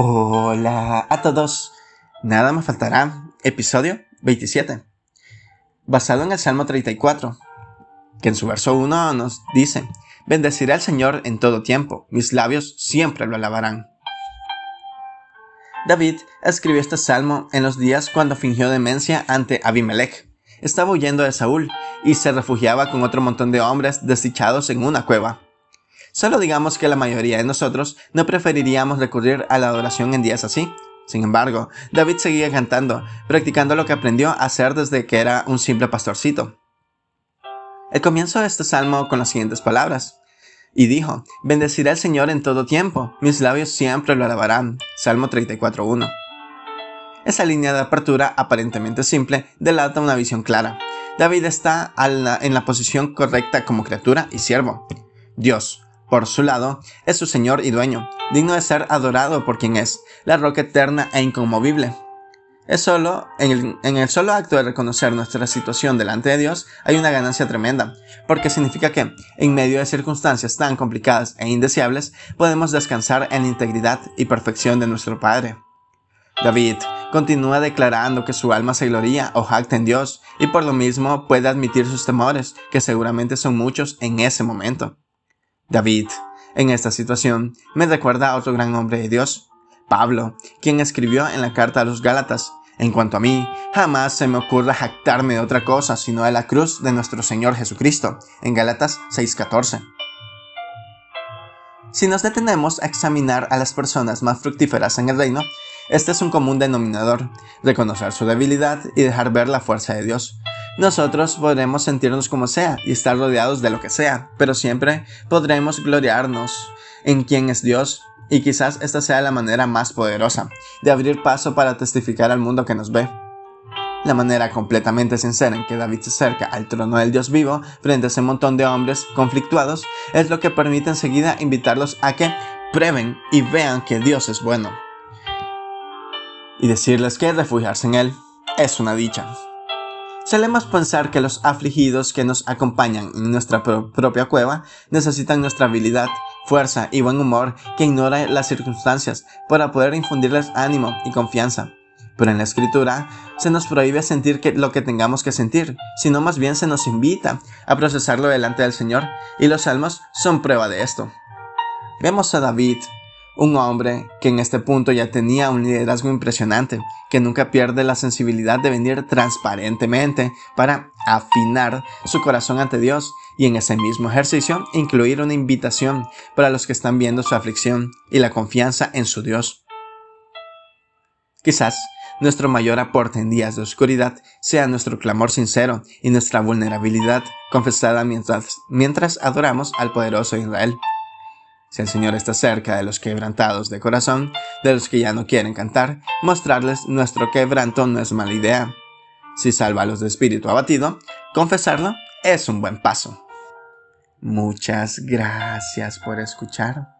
Hola a todos. Nada me faltará. Episodio 27. Basado en el Salmo 34, que en su verso 1 nos dice, Bendeciré al Señor en todo tiempo, mis labios siempre lo alabarán. David escribió este salmo en los días cuando fingió demencia ante Abimelech. Estaba huyendo de Saúl y se refugiaba con otro montón de hombres desdichados en una cueva. Solo digamos que la mayoría de nosotros no preferiríamos recurrir a la adoración en días así. Sin embargo, David seguía cantando, practicando lo que aprendió a hacer desde que era un simple pastorcito. El comienzo de este salmo con las siguientes palabras. Y dijo, bendeciré al Señor en todo tiempo, mis labios siempre lo alabarán. Salmo 34.1. Esa línea de apertura aparentemente simple delata una visión clara. David está en la posición correcta como criatura y siervo. Dios, por su lado, es su Señor y dueño, digno de ser adorado por quien es, la roca eterna e inconmovible. Es solo, en el, solo acto de reconocer nuestra situación delante de Dios hay una ganancia tremenda, porque significa que, en medio de circunstancias tan complicadas e indeseables, podemos descansar en la integridad y perfección de nuestro Padre. David continúa declarando que su alma se gloría o jacta en Dios, y por lo mismo puede admitir sus temores, que seguramente son muchos en ese momento. David, en esta situación, me recuerda a otro gran hombre de Dios, Pablo, quien escribió en la carta a los Gálatas, en cuanto a mí, jamás se me ocurra jactarme de otra cosa sino de la cruz de nuestro Señor Jesucristo, en Gálatas 6:14. Si nos detenemos a examinar a las personas más fructíferas en el reino, este es un común denominador, reconocer su debilidad y dejar ver la fuerza de Dios, nosotros podremos sentirnos como sea y estar rodeados de lo que sea, pero siempre podremos gloriarnos en quien es Dios. Y quizás esta sea la manera más poderosa de abrir paso para testificar al mundo que nos ve. La manera completamente sincera en que David se acerca al trono del Dios vivo frente a ese montón de hombres conflictuados es lo que permite enseguida invitarlos a que prueben y vean que Dios es bueno. Y decirles que refugiarse en Él es una dicha. Solemos pensar que los afligidos que nos acompañan en nuestra propia cueva necesitan nuestra habilidad, fuerza y buen humor que ignora las circunstancias para poder infundirles ánimo y confianza. Pero en la escritura se nos prohíbe sentir que lo que tengamos que sentir, sino más bien se nos invita a procesarlo delante del Señor, y los salmos son prueba de esto. Vemos a David, un hombre que en este punto ya tenía un liderazgo impresionante, que nunca pierde la sensibilidad de venir transparentemente para afinar su corazón ante Dios y en ese mismo ejercicio incluir una invitación para los que están viendo su aflicción y la confianza en su Dios. Quizás nuestro mayor aporte en días de oscuridad sea nuestro clamor sincero y nuestra vulnerabilidad confesada mientras, mientras adoramos al poderoso Israel. Si el Señor está cerca de los quebrantados de corazón, de los que ya no quieren cantar, mostrarles nuestro quebranto no es mala idea. Si salva a los de espíritu abatido, confesarlo es un buen paso. Muchas gracias por escuchar.